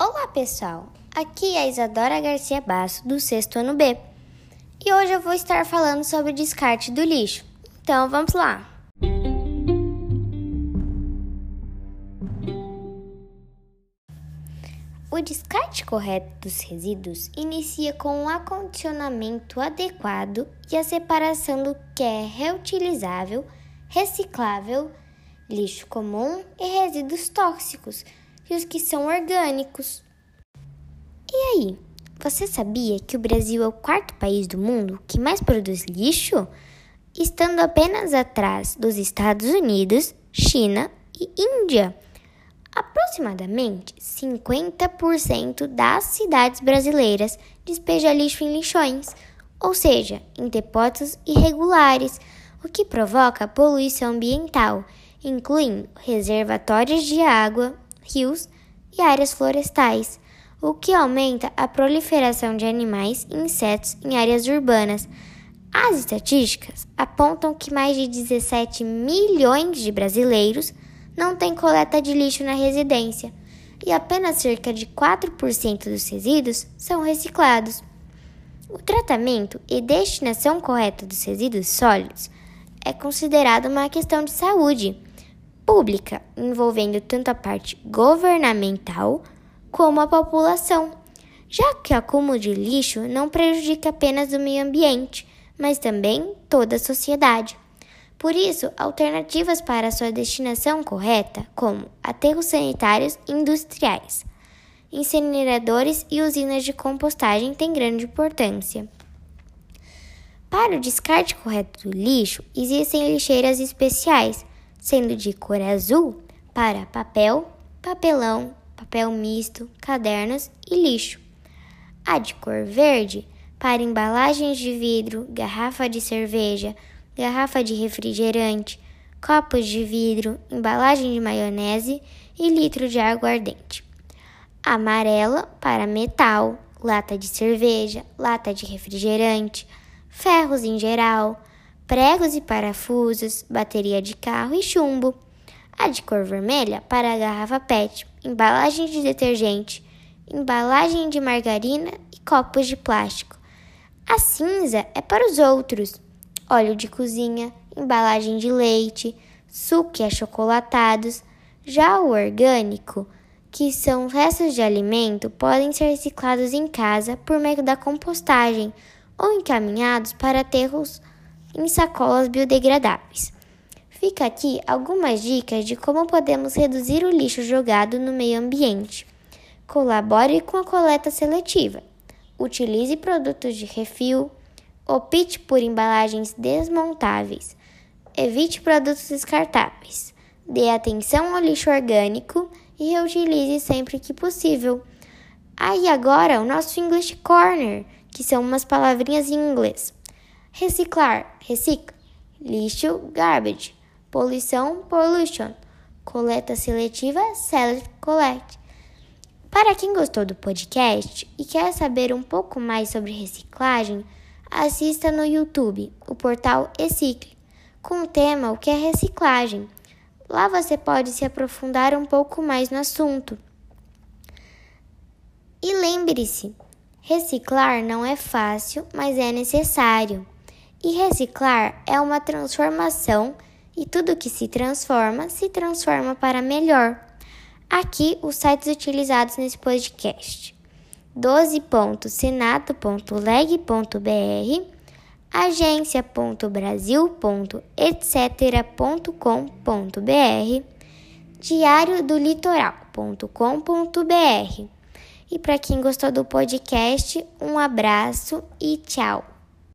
Olá pessoal, aqui é a Isadora Garcia Basso do sexto ano B e hoje eu vou estar falando sobre o descarte do lixo. Então vamos lá! O descarte correto dos resíduos inicia com um acondicionamento adequado e a separação do que é reutilizável, reciclável, lixo comum e resíduos tóxicos e os que são orgânicos. E aí, você sabia que o Brasil é o quarto país do mundo que mais produz lixo? Estando apenas atrás dos Estados Unidos, China e Índia. Aproximadamente 50% das cidades brasileiras despeja lixo em lixões, ou seja, em depósitos irregulares, o que provoca poluição ambiental, incluindo reservatórios de água, rios e áreas florestais, o que aumenta a proliferação de animais e insetos em áreas urbanas. As estatísticas apontam que mais de 17 milhões de brasileiros não têm coleta de lixo na residência e apenas cerca de 4% dos resíduos são reciclados. O tratamento e destinação correta dos resíduos sólidos é considerado uma questão de saúde pública, envolvendo tanto a parte governamental como a população, já que o acúmulo de lixo não prejudica apenas o meio ambiente, mas também toda a sociedade. Por isso, alternativas para sua destinação correta, como aterros sanitários industriais, incineradores e usinas de compostagem, têm grande importância. Para o descarte correto do lixo, existem lixeiras especiais sendo de cor azul para papel, papelão, papel misto, cadernos e lixo. A de cor verde para embalagens de vidro, garrafa de cerveja, garrafa de refrigerante, copos de vidro, embalagem de maionese e litro de aguardente. Amarela para metal, lata de cerveja, lata de refrigerante, ferros em geral, pregos e parafusos, bateria de carro e chumbo. A de cor vermelha para a garrafa PET, embalagem de detergente, embalagem de margarina e copos de plástico. A cinza é para os outros: óleo de cozinha, embalagem de leite, suco e achocolatados. Já o orgânico, que são restos de alimento, podem ser reciclados em casa por meio da compostagem ou encaminhados para aterros em sacolas biodegradáveis. Fica aqui algumas dicas de como podemos reduzir o lixo jogado no meio ambiente. Colabore com a coleta seletiva. Utilize produtos de refil. Opte por embalagens desmontáveis. Evite produtos descartáveis. Dê atenção ao lixo orgânico e reutilize sempre que possível. Aí ah, agora o nosso English Corner, que são umas palavrinhas em inglês. Reciclar, recicla. Lixo, garbage. Poluição, pollution. Coleta seletiva, select, collect. Para quem gostou do podcast e quer saber um pouco mais sobre reciclagem, assista no YouTube o portal Ecicle, com o tema O que é reciclagem. Lá você pode se aprofundar um pouco mais no assunto. E lembre-se, reciclar não é fácil, mas é necessário. E reciclar é uma transformação e tudo que se transforma se transforma para melhor. Aqui os sites utilizados nesse podcast: 12.senado.leg.br, agência.brasil.etc.com.br, diário do litoral.com.br. E para quem gostou do podcast, um abraço e tchau!